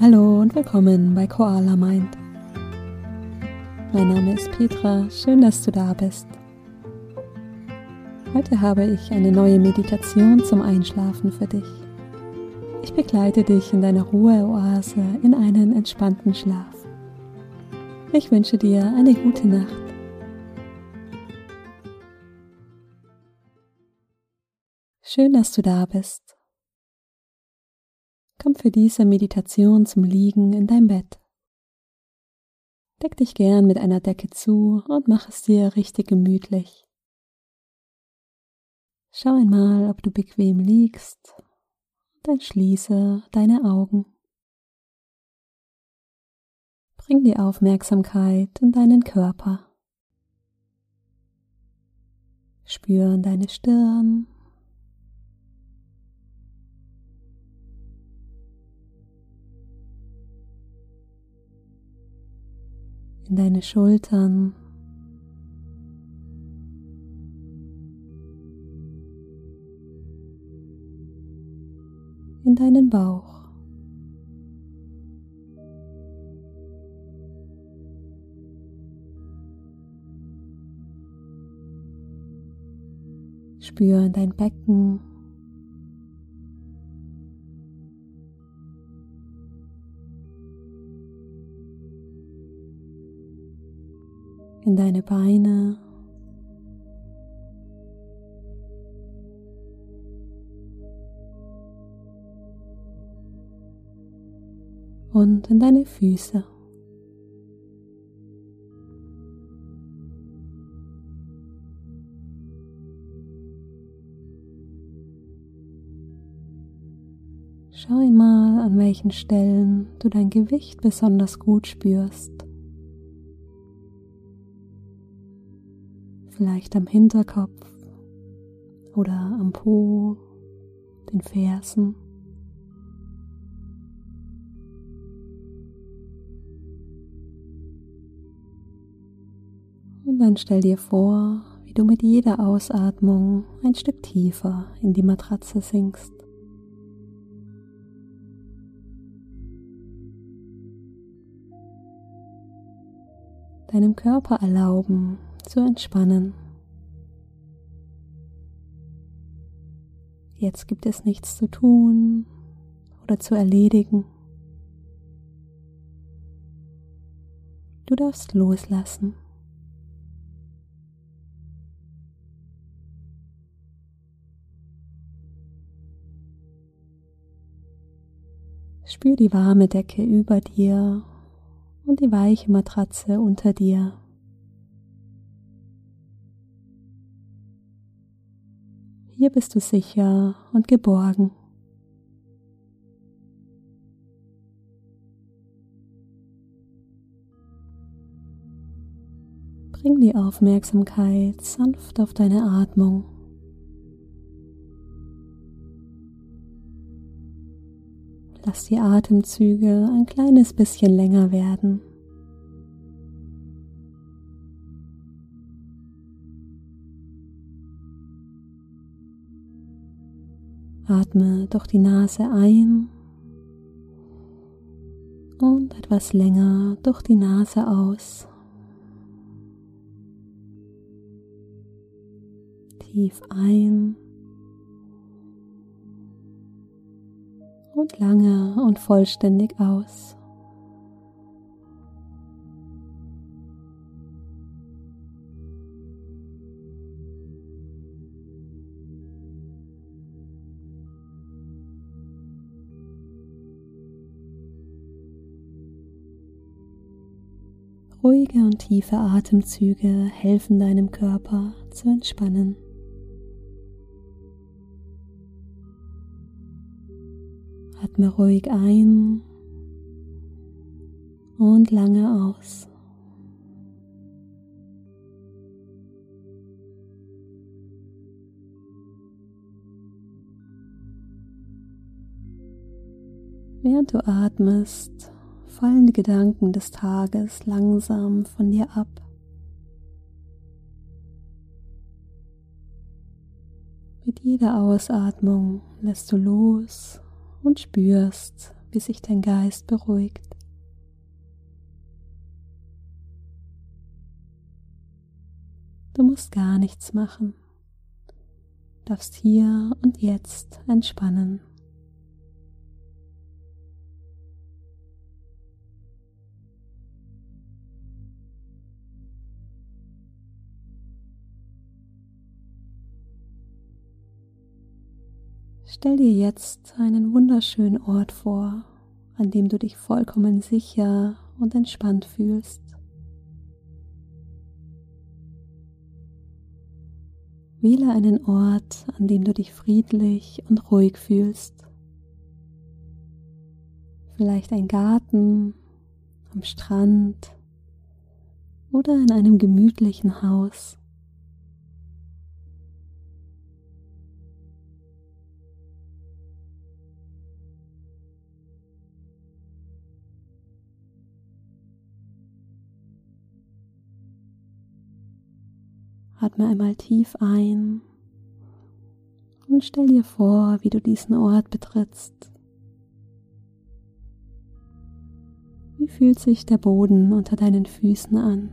Hallo und willkommen bei Koala Mind. Mein Name ist Petra, schön, dass du da bist. Heute habe ich eine neue Meditation zum Einschlafen für dich. Ich begleite dich in deiner Ruheoase in einen entspannten Schlaf. Ich wünsche dir eine gute Nacht. Schön, dass du da bist. Komm für diese Meditation zum Liegen in dein Bett. Deck dich gern mit einer Decke zu und mach es dir richtig gemütlich. Schau einmal, ob du bequem liegst, dann schließe deine Augen. Bring die Aufmerksamkeit in deinen Körper. Spüren deine Stirn, in deine Schultern. in deinen Bauch. Spüre dein Becken. In deine Beine. Und in deine Füße. Schau einmal, an welchen Stellen du dein Gewicht besonders gut spürst. Vielleicht am Hinterkopf oder am Po, den Fersen. Und dann stell dir vor, wie du mit jeder Ausatmung ein Stück tiefer in die Matratze sinkst. Deinem Körper erlauben, zu entspannen. Jetzt gibt es nichts zu tun oder zu erledigen. Du darfst loslassen. Spür die warme Decke über dir und die weiche Matratze unter dir. Hier bist du sicher und geborgen. Bring die Aufmerksamkeit sanft auf deine Atmung. Lass die Atemzüge ein kleines bisschen länger werden. Atme durch die Nase ein und etwas länger durch die Nase aus. Tief ein und lange und vollständig aus. Ruhige und tiefe Atemzüge helfen deinem Körper zu entspannen. Atme ruhig ein und lange aus. Während du atmest, fallen die Gedanken des Tages langsam von dir ab. Mit jeder Ausatmung lässt du los und spürst, wie sich dein Geist beruhigt. Du musst gar nichts machen, darfst hier und jetzt entspannen. Stell dir jetzt einen wunderschönen Ort vor, an dem du dich vollkommen sicher und entspannt fühlst. Wähle einen Ort, an dem du dich friedlich und ruhig fühlst. Vielleicht ein Garten, am Strand oder in einem gemütlichen Haus. Atme einmal tief ein und stell dir vor, wie du diesen Ort betrittst. Wie fühlt sich der Boden unter deinen Füßen an?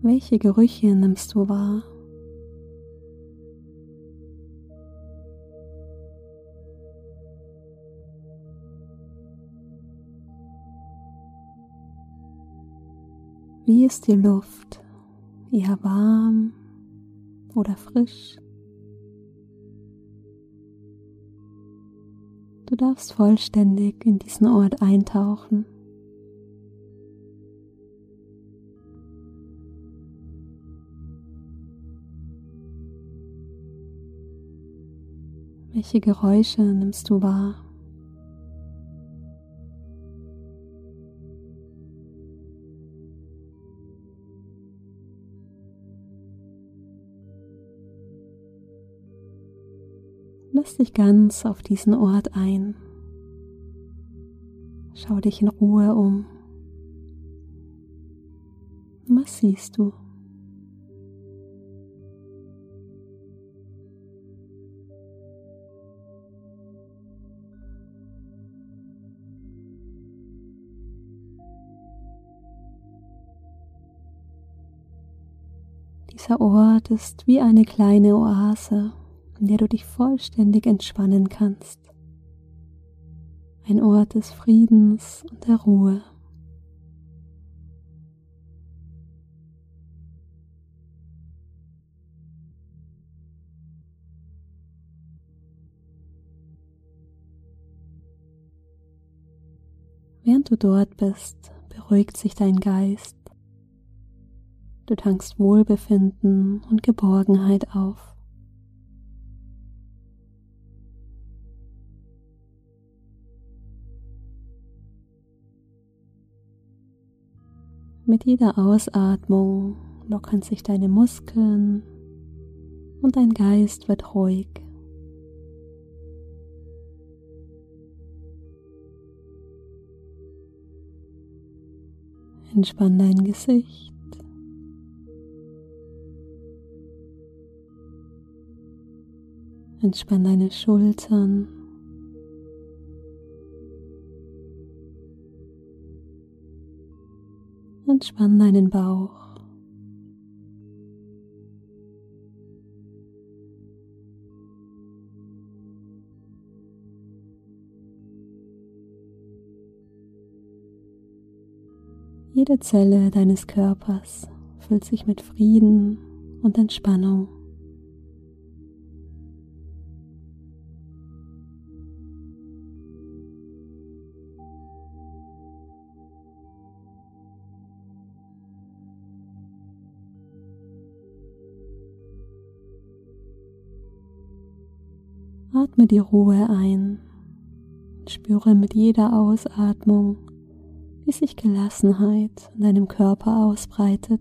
Welche Gerüche nimmst du wahr? Wie ist die Luft? Eher warm oder frisch? Du darfst vollständig in diesen Ort eintauchen. Welche Geräusche nimmst du wahr? Lass dich ganz auf diesen Ort ein. Schau dich in Ruhe um. Was siehst du? Dieser Ort ist wie eine kleine Oase in der du dich vollständig entspannen kannst. Ein Ort des Friedens und der Ruhe. Während du dort bist, beruhigt sich dein Geist. Du tankst Wohlbefinden und Geborgenheit auf. Mit jeder Ausatmung lockern sich deine Muskeln und dein Geist wird ruhig. Entspann dein Gesicht. Entspann deine Schultern. Entspann deinen Bauch. Jede Zelle deines Körpers füllt sich mit Frieden und Entspannung. atme die Ruhe ein. Spüre mit jeder Ausatmung, wie sich Gelassenheit in deinem Körper ausbreitet.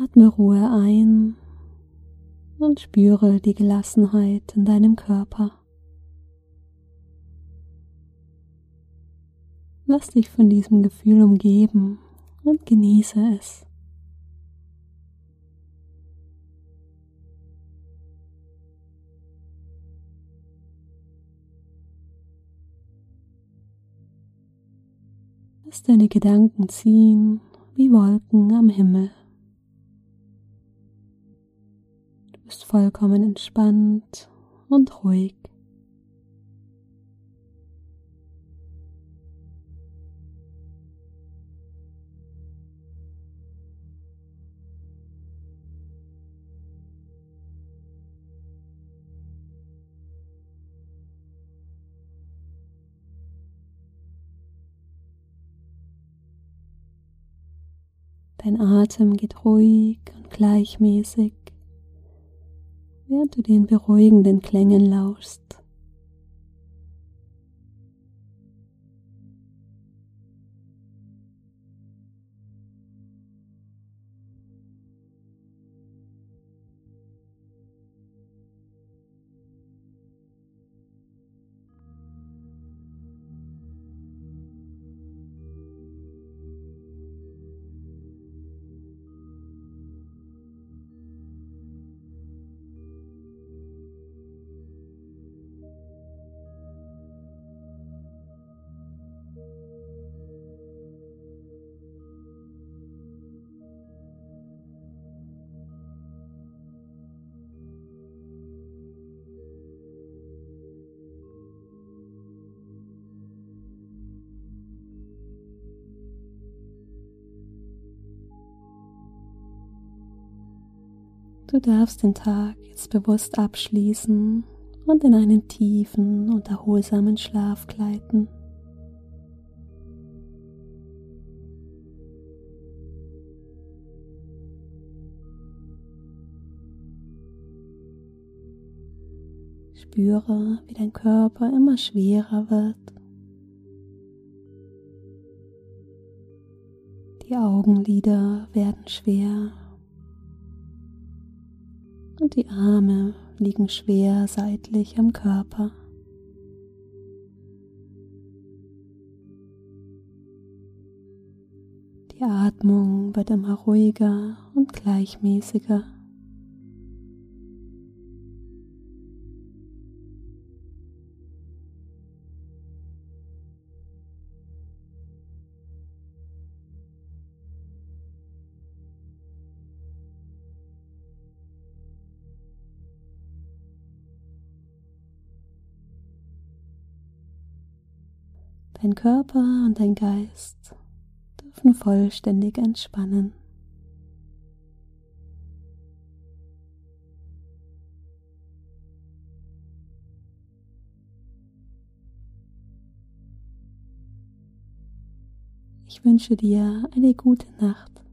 Atme Ruhe ein und spüre die Gelassenheit in deinem Körper. Lass dich von diesem Gefühl umgeben und genieße es. Lass deine Gedanken ziehen wie Wolken am Himmel. Vollkommen entspannt und ruhig. Dein Atem geht ruhig und gleichmäßig, während du den beruhigenden Klängen lauschst. Du darfst den Tag jetzt bewusst abschließen und in einen tiefen und erholsamen Schlaf gleiten. Spüre, wie dein Körper immer schwerer wird. Die Augenlider werden schwer und die Arme liegen schwer seitlich am Körper. Die Atmung wird immer ruhiger und gleichmäßiger. Dein Körper und dein Geist dürfen vollständig entspannen. Ich wünsche dir eine gute Nacht.